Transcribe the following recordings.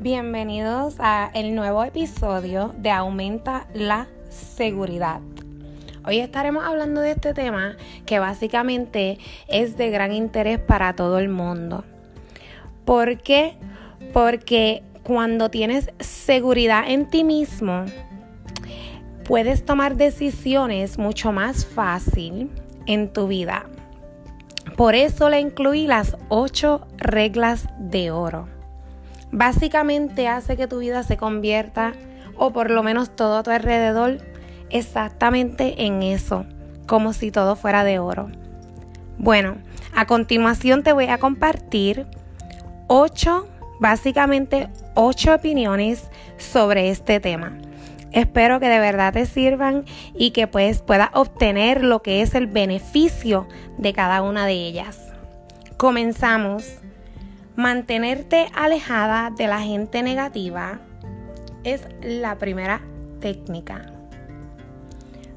Bienvenidos a el nuevo episodio de Aumenta la Seguridad. Hoy estaremos hablando de este tema que básicamente es de gran interés para todo el mundo. ¿Por qué? Porque cuando tienes seguridad en ti mismo, puedes tomar decisiones mucho más fácil en tu vida. Por eso le incluí las ocho reglas de oro básicamente hace que tu vida se convierta, o por lo menos todo a tu alrededor, exactamente en eso, como si todo fuera de oro. Bueno, a continuación te voy a compartir ocho, básicamente ocho opiniones sobre este tema. Espero que de verdad te sirvan y que pues puedas obtener lo que es el beneficio de cada una de ellas. Comenzamos. Mantenerte alejada de la gente negativa es la primera técnica.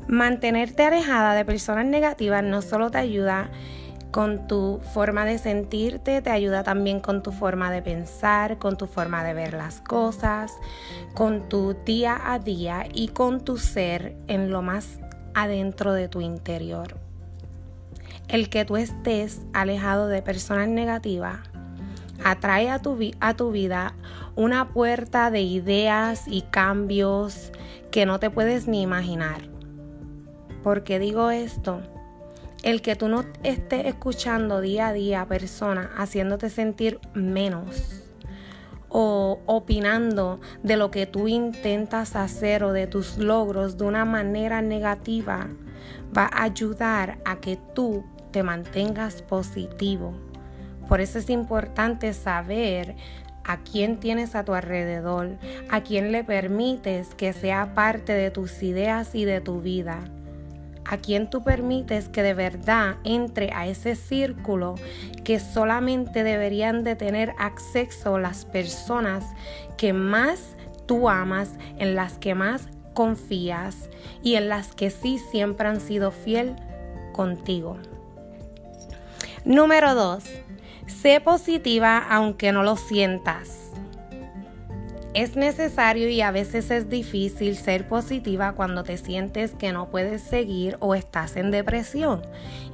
Mantenerte alejada de personas negativas no solo te ayuda con tu forma de sentirte, te ayuda también con tu forma de pensar, con tu forma de ver las cosas, con tu día a día y con tu ser en lo más adentro de tu interior. El que tú estés alejado de personas negativas atrae a tu, a tu vida una puerta de ideas y cambios que no te puedes ni imaginar. ¿Por qué digo esto? El que tú no estés escuchando día a día a personas haciéndote sentir menos o opinando de lo que tú intentas hacer o de tus logros de una manera negativa va a ayudar a que tú te mantengas positivo por eso es importante saber a quién tienes a tu alrededor, a quién le permites que sea parte de tus ideas y de tu vida, a quién tú permites que de verdad entre a ese círculo que solamente deberían de tener acceso las personas que más tú amas, en las que más confías y en las que sí siempre han sido fiel contigo. Número 2 Sé positiva aunque no lo sientas. Es necesario y a veces es difícil ser positiva cuando te sientes que no puedes seguir o estás en depresión.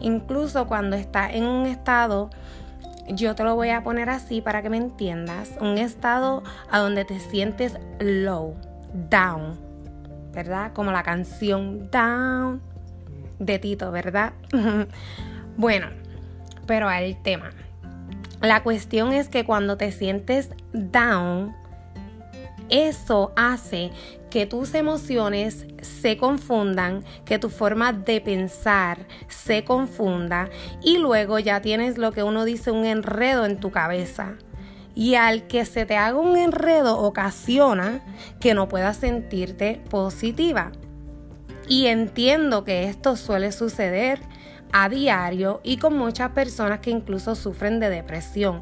Incluso cuando estás en un estado, yo te lo voy a poner así para que me entiendas, un estado a donde te sientes low, down, ¿verdad? Como la canción Down de Tito, ¿verdad? bueno, pero al tema. La cuestión es que cuando te sientes down, eso hace que tus emociones se confundan, que tu forma de pensar se confunda y luego ya tienes lo que uno dice un enredo en tu cabeza. Y al que se te haga un enredo ocasiona que no puedas sentirte positiva. Y entiendo que esto suele suceder a diario y con muchas personas que incluso sufren de depresión.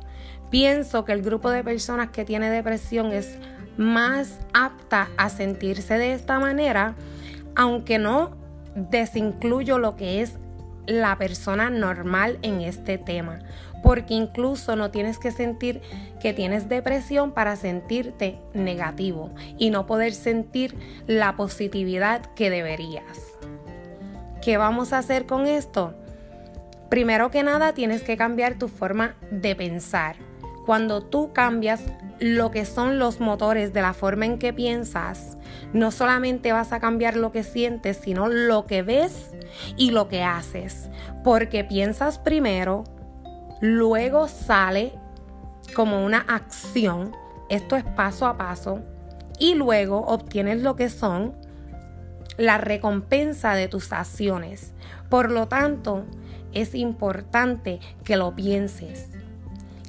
Pienso que el grupo de personas que tiene depresión es más apta a sentirse de esta manera, aunque no desincluyo lo que es la persona normal en este tema, porque incluso no tienes que sentir que tienes depresión para sentirte negativo y no poder sentir la positividad que deberías. ¿Qué vamos a hacer con esto? Primero que nada tienes que cambiar tu forma de pensar. Cuando tú cambias lo que son los motores de la forma en que piensas, no solamente vas a cambiar lo que sientes, sino lo que ves y lo que haces. Porque piensas primero, luego sale como una acción. Esto es paso a paso. Y luego obtienes lo que son la recompensa de tus acciones. Por lo tanto, es importante que lo pienses.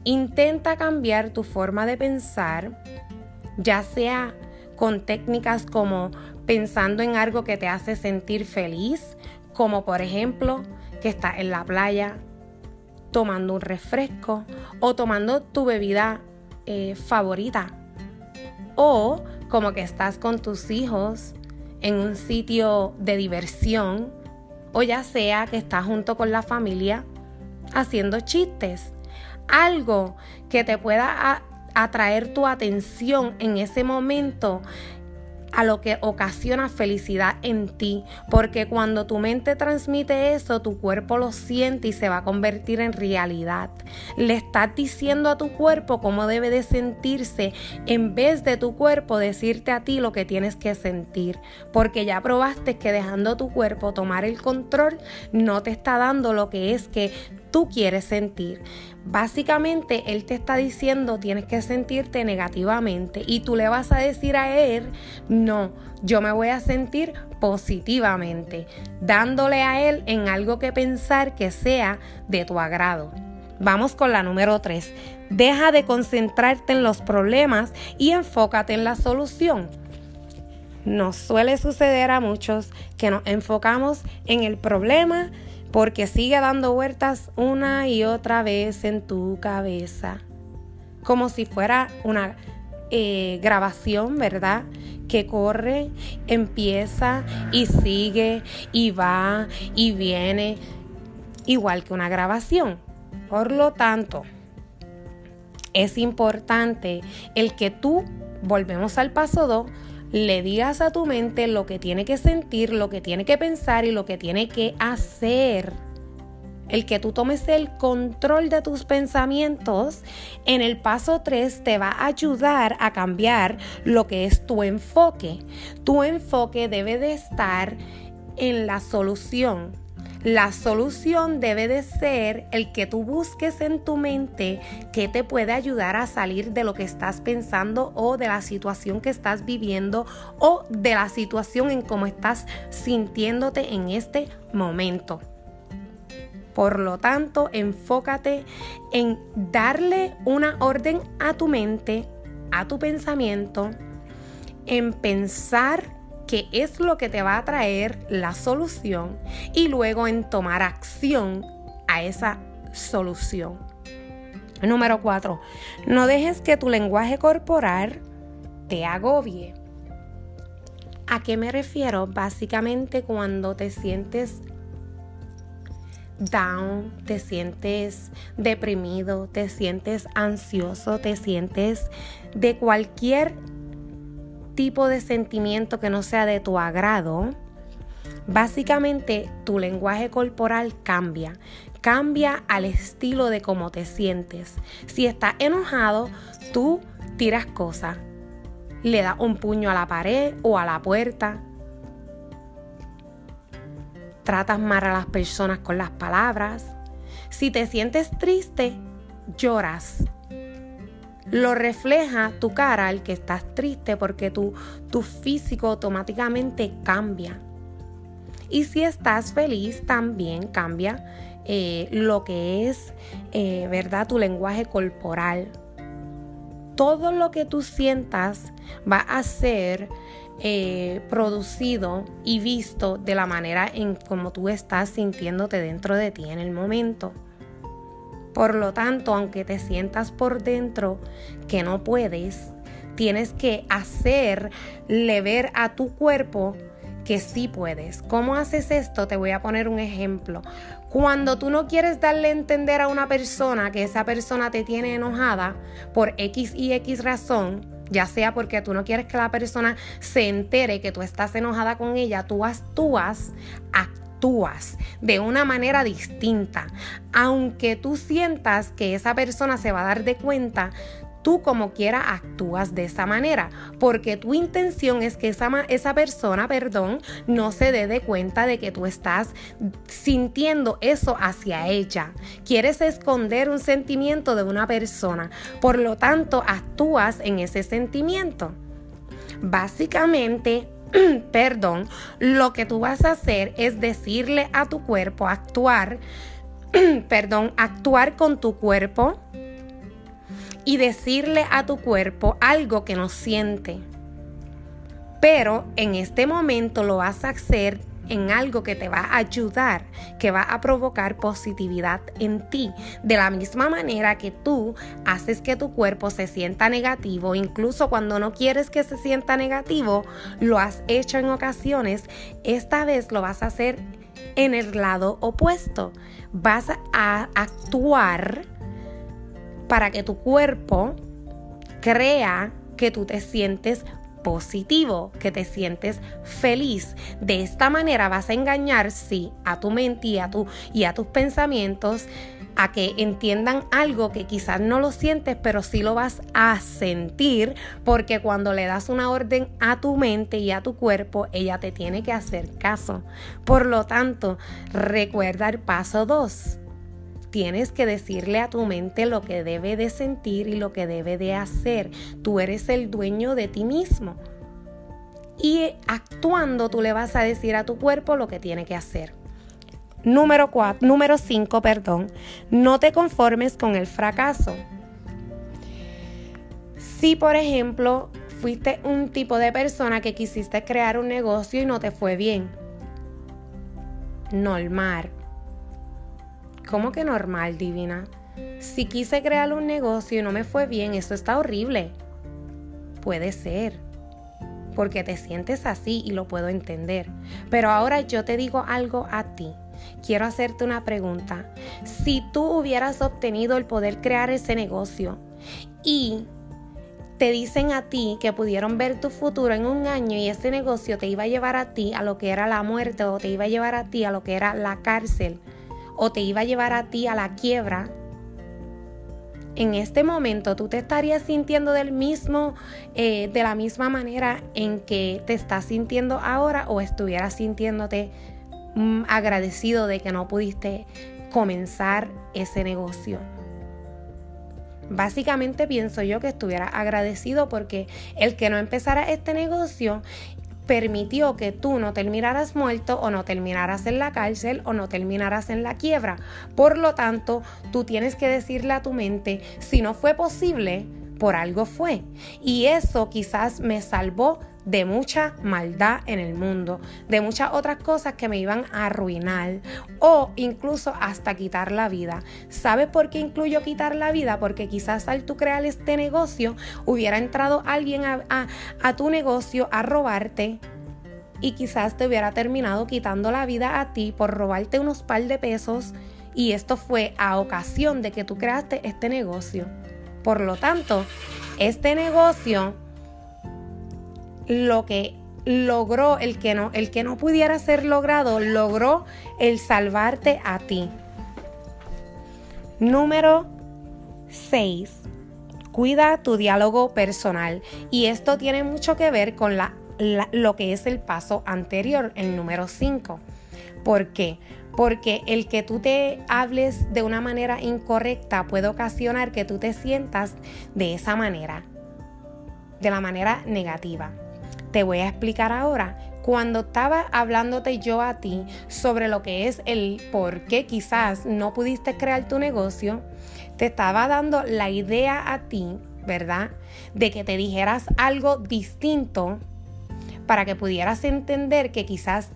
Intenta cambiar tu forma de pensar, ya sea con técnicas como pensando en algo que te hace sentir feliz, como por ejemplo que estás en la playa tomando un refresco o tomando tu bebida eh, favorita, o como que estás con tus hijos en un sitio de diversión o ya sea que estás junto con la familia haciendo chistes. Algo que te pueda atraer tu atención en ese momento a lo que ocasiona felicidad en ti, porque cuando tu mente transmite eso, tu cuerpo lo siente y se va a convertir en realidad. Le estás diciendo a tu cuerpo cómo debe de sentirse en vez de tu cuerpo decirte a ti lo que tienes que sentir, porque ya probaste que dejando tu cuerpo tomar el control no te está dando lo que es que tú quieres sentir. Básicamente Él te está diciendo tienes que sentirte negativamente y tú le vas a decir a Él, no, yo me voy a sentir positivamente, dándole a Él en algo que pensar que sea de tu agrado. Vamos con la número 3. Deja de concentrarte en los problemas y enfócate en la solución. Nos suele suceder a muchos que nos enfocamos en el problema porque sigue dando vueltas una y otra vez en tu cabeza, como si fuera una eh, grabación, ¿verdad? Que corre, empieza y sigue y va y viene, igual que una grabación. Por lo tanto, es importante el que tú, volvemos al paso 2, le digas a tu mente lo que tiene que sentir, lo que tiene que pensar y lo que tiene que hacer. El que tú tomes el control de tus pensamientos en el paso 3 te va a ayudar a cambiar lo que es tu enfoque. Tu enfoque debe de estar en la solución, la solución debe de ser el que tú busques en tu mente que te puede ayudar a salir de lo que estás pensando o de la situación que estás viviendo o de la situación en cómo estás sintiéndote en este momento. Por lo tanto, enfócate en darle una orden a tu mente, a tu pensamiento, en pensar qué es lo que te va a traer la solución y luego en tomar acción a esa solución. Número 4. No dejes que tu lenguaje corporal te agobie. ¿A qué me refiero? Básicamente cuando te sientes down, te sientes deprimido, te sientes ansioso, te sientes de cualquier tipo de sentimiento que no sea de tu agrado, básicamente tu lenguaje corporal cambia. Cambia al estilo de cómo te sientes. Si estás enojado, tú tiras cosas. Le das un puño a la pared o a la puerta. Tratas mal a las personas con las palabras. Si te sientes triste, lloras lo refleja tu cara al que estás triste porque tu, tu físico automáticamente cambia. Y si estás feliz, también cambia eh, lo que es, eh, ¿verdad? Tu lenguaje corporal. Todo lo que tú sientas va a ser eh, producido y visto de la manera en como tú estás sintiéndote dentro de ti en el momento. Por lo tanto, aunque te sientas por dentro que no puedes, tienes que hacerle ver a tu cuerpo que sí puedes. ¿Cómo haces esto? Te voy a poner un ejemplo. Cuando tú no quieres darle a entender a una persona que esa persona te tiene enojada por X y X razón, ya sea porque tú no quieres que la persona se entere que tú estás enojada con ella, tú actúas, actúas actúas de una manera distinta. Aunque tú sientas que esa persona se va a dar de cuenta, tú como quiera actúas de esa manera, porque tu intención es que esa, esa persona, perdón, no se dé de cuenta de que tú estás sintiendo eso hacia ella. Quieres esconder un sentimiento de una persona, por lo tanto actúas en ese sentimiento. Básicamente, perdón, lo que tú vas a hacer es decirle a tu cuerpo, actuar, perdón, actuar con tu cuerpo y decirle a tu cuerpo algo que no siente. Pero en este momento lo vas a hacer en algo que te va a ayudar, que va a provocar positividad en ti. De la misma manera que tú haces que tu cuerpo se sienta negativo, incluso cuando no quieres que se sienta negativo, lo has hecho en ocasiones, esta vez lo vas a hacer en el lado opuesto. Vas a actuar para que tu cuerpo crea que tú te sientes positivo, que te sientes feliz. De esta manera vas a engañar, sí, a tu mente y a, y a tus pensamientos a que entiendan algo que quizás no lo sientes, pero sí lo vas a sentir, porque cuando le das una orden a tu mente y a tu cuerpo, ella te tiene que hacer caso. Por lo tanto, recuerda el paso 2. Tienes que decirle a tu mente lo que debe de sentir y lo que debe de hacer. Tú eres el dueño de ti mismo. Y actuando tú le vas a decir a tu cuerpo lo que tiene que hacer. Número 4, número 5, perdón. No te conformes con el fracaso. Si, por ejemplo, fuiste un tipo de persona que quisiste crear un negocio y no te fue bien. Normal. ¿Cómo que normal, divina? Si quise crear un negocio y no me fue bien, eso está horrible. Puede ser. Porque te sientes así y lo puedo entender. Pero ahora yo te digo algo a ti quiero hacerte una pregunta. Si tú hubieras obtenido el poder crear ese negocio y te dicen a ti que pudieron ver tu futuro en un año y ese negocio te iba a llevar a ti a lo que era la muerte o te iba a llevar a ti a lo que era la cárcel o te iba a llevar a ti a la quiebra, en este momento tú te estarías sintiendo del mismo, eh, de la misma manera en que te estás sintiendo ahora o estuvieras sintiéndote Mm, agradecido de que no pudiste comenzar ese negocio. Básicamente pienso yo que estuviera agradecido porque el que no empezara este negocio permitió que tú no terminaras muerto o no terminaras en la cárcel o no terminaras en la quiebra. Por lo tanto, tú tienes que decirle a tu mente, si no fue posible, por algo fue. Y eso quizás me salvó de mucha maldad en el mundo, de muchas otras cosas que me iban a arruinar o incluso hasta quitar la vida. ¿Sabes por qué incluyo quitar la vida? Porque quizás al tú crear este negocio hubiera entrado alguien a, a tu negocio a robarte y quizás te hubiera terminado quitando la vida a ti por robarte unos par de pesos y esto fue a ocasión de que tú creaste este negocio. Por lo tanto, este negocio lo que logró, el que no, el que no pudiera ser logrado, logró el salvarte a ti. Número 6. Cuida tu diálogo personal. Y esto tiene mucho que ver con la, lo que es el paso anterior, el número 5. ¿Por qué? Porque el que tú te hables de una manera incorrecta puede ocasionar que tú te sientas de esa manera, de la manera negativa. Te voy a explicar ahora. Cuando estaba hablándote yo a ti sobre lo que es el por qué quizás no pudiste crear tu negocio, te estaba dando la idea a ti, ¿verdad? De que te dijeras algo distinto para que pudieras entender que quizás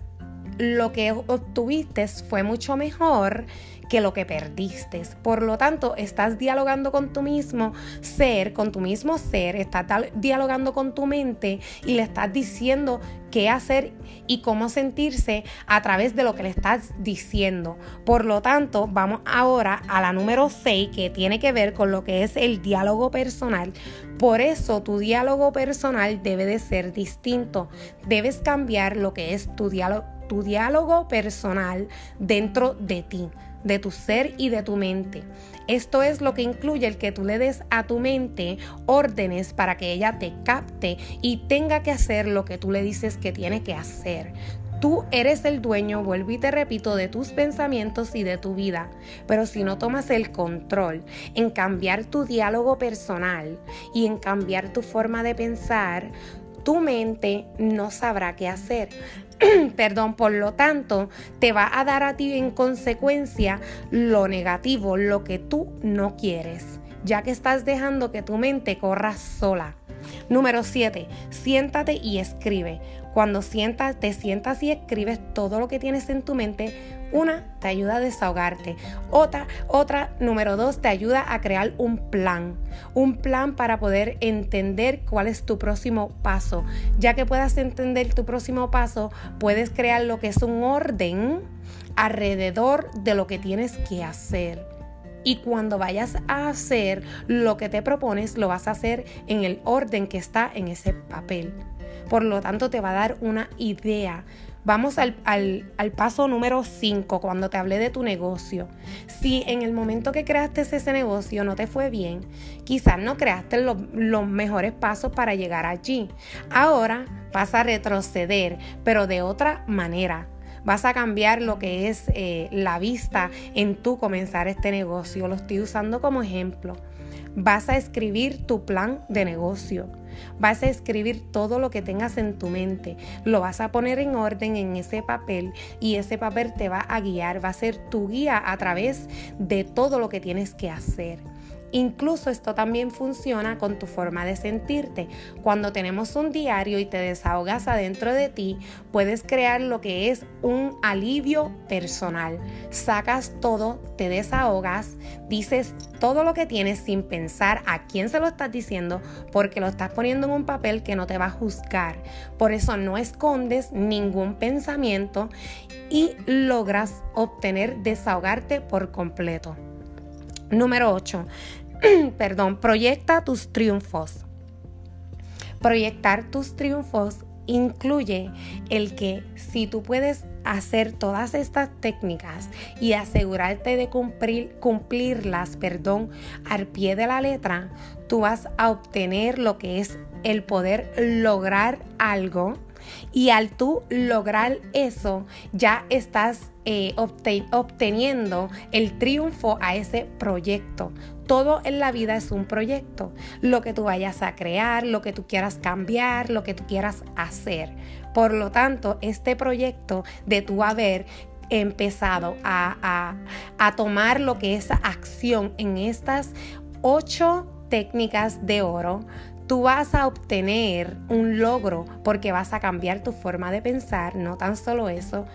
lo que obtuviste fue mucho mejor que lo que perdiste. Por lo tanto, estás dialogando con tu mismo ser, con tu mismo ser, estás dialogando con tu mente y le estás diciendo qué hacer y cómo sentirse a través de lo que le estás diciendo. Por lo tanto, vamos ahora a la número 6 que tiene que ver con lo que es el diálogo personal. Por eso tu diálogo personal debe de ser distinto. Debes cambiar lo que es tu diálogo, tu diálogo personal dentro de ti de tu ser y de tu mente. Esto es lo que incluye el que tú le des a tu mente órdenes para que ella te capte y tenga que hacer lo que tú le dices que tiene que hacer. Tú eres el dueño, vuelvo y te repito, de tus pensamientos y de tu vida. Pero si no tomas el control en cambiar tu diálogo personal y en cambiar tu forma de pensar, tu mente no sabrá qué hacer. Perdón, por lo tanto, te va a dar a ti en consecuencia lo negativo, lo que tú no quieres, ya que estás dejando que tu mente corra sola. Número 7. Siéntate y escribe. Cuando sientas, te sientas y escribes todo lo que tienes en tu mente, una te ayuda a desahogarte. Otra, otra, número dos, te ayuda a crear un plan. Un plan para poder entender cuál es tu próximo paso. Ya que puedas entender tu próximo paso, puedes crear lo que es un orden alrededor de lo que tienes que hacer. Y cuando vayas a hacer lo que te propones, lo vas a hacer en el orden que está en ese papel. Por lo tanto, te va a dar una idea. Vamos al, paso número 5, cuando te hablé de tu negocio. Si en el momento que creaste ese negocio no te fue bien, quizás no creaste los mejores pasos para llegar allí. Ahora vas a retroceder, pero de otra manera vas a cambiar lo que es eh, la vista en tu comenzar este negocio. Lo estoy usando como ejemplo. Vas a escribir tu plan de negocio. Vas a escribir todo lo que tengas en tu mente. Lo vas a poner en orden en ese papel y ese papel te va a guiar, va a ser tu guía a través de todo lo que tienes que hacer. Incluso esto también funciona con tu forma de sentirte. Cuando tenemos un diario y te desahogas adentro de ti, puedes crear lo que es un alivio personal. Sacas todo, te desahogas, dices todo lo que tienes sin pensar a quién se lo estás diciendo porque lo estás poniendo en un papel que no te va a juzgar. Por eso no escondes ningún pensamiento y logras obtener desahogarte por completo. Número 8. perdón, proyecta tus triunfos. Proyectar tus triunfos incluye el que si tú puedes hacer todas estas técnicas y asegurarte de cumplir, cumplirlas, perdón, al pie de la letra, tú vas a obtener lo que es el poder lograr algo y al tú lograr eso, ya estás eh, obteniendo el triunfo a ese proyecto. Todo en la vida es un proyecto. Lo que tú vayas a crear, lo que tú quieras cambiar, lo que tú quieras hacer. Por lo tanto, este proyecto de tu haber empezado a, a tomar lo que es acción en estas ocho técnicas de oro, tú vas a obtener un logro porque vas a cambiar tu forma de pensar, no tan solo eso,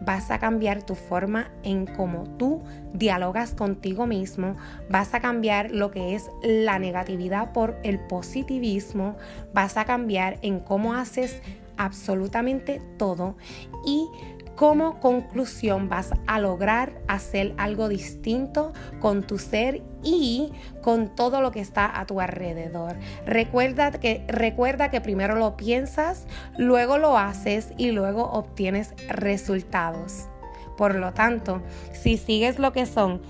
vas a cambiar tu forma en cómo tú dialogas contigo mismo, vas a cambiar lo que es la negatividad por el positivismo, vas a cambiar en cómo haces absolutamente todo y como conclusión vas a lograr hacer algo distinto con tu ser y con todo lo que está a tu alrededor. Recuerda que, recuerda que primero lo piensas, luego lo haces y luego obtienes resultados. Por lo tanto, si sigues lo que son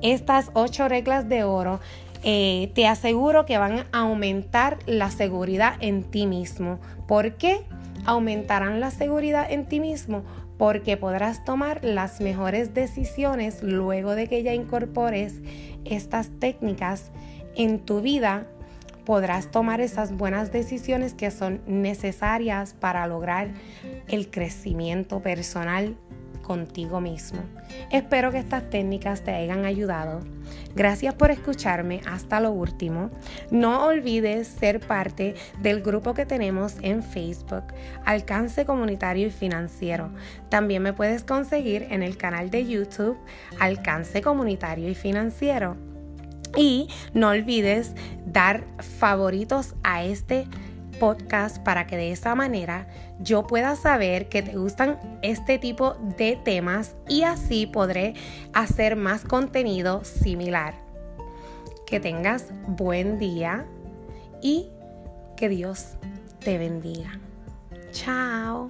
estas ocho reglas de oro, eh, te aseguro que van a aumentar la seguridad en ti mismo. ¿Por qué? Aumentarán la seguridad en ti mismo porque podrás tomar las mejores decisiones luego de que ya incorpores estas técnicas en tu vida. Podrás tomar esas buenas decisiones que son necesarias para lograr el crecimiento personal contigo mismo. Espero que estas técnicas te hayan ayudado. Gracias por escucharme hasta lo último. No olvides ser parte del grupo que tenemos en Facebook, Alcance Comunitario y Financiero. También me puedes conseguir en el canal de YouTube, Alcance Comunitario y Financiero. Y no olvides dar favoritos a este podcast para que de esa manera yo pueda saber que te gustan este tipo de temas y así podré hacer más contenido similar. Que tengas buen día y que Dios te bendiga. Chao.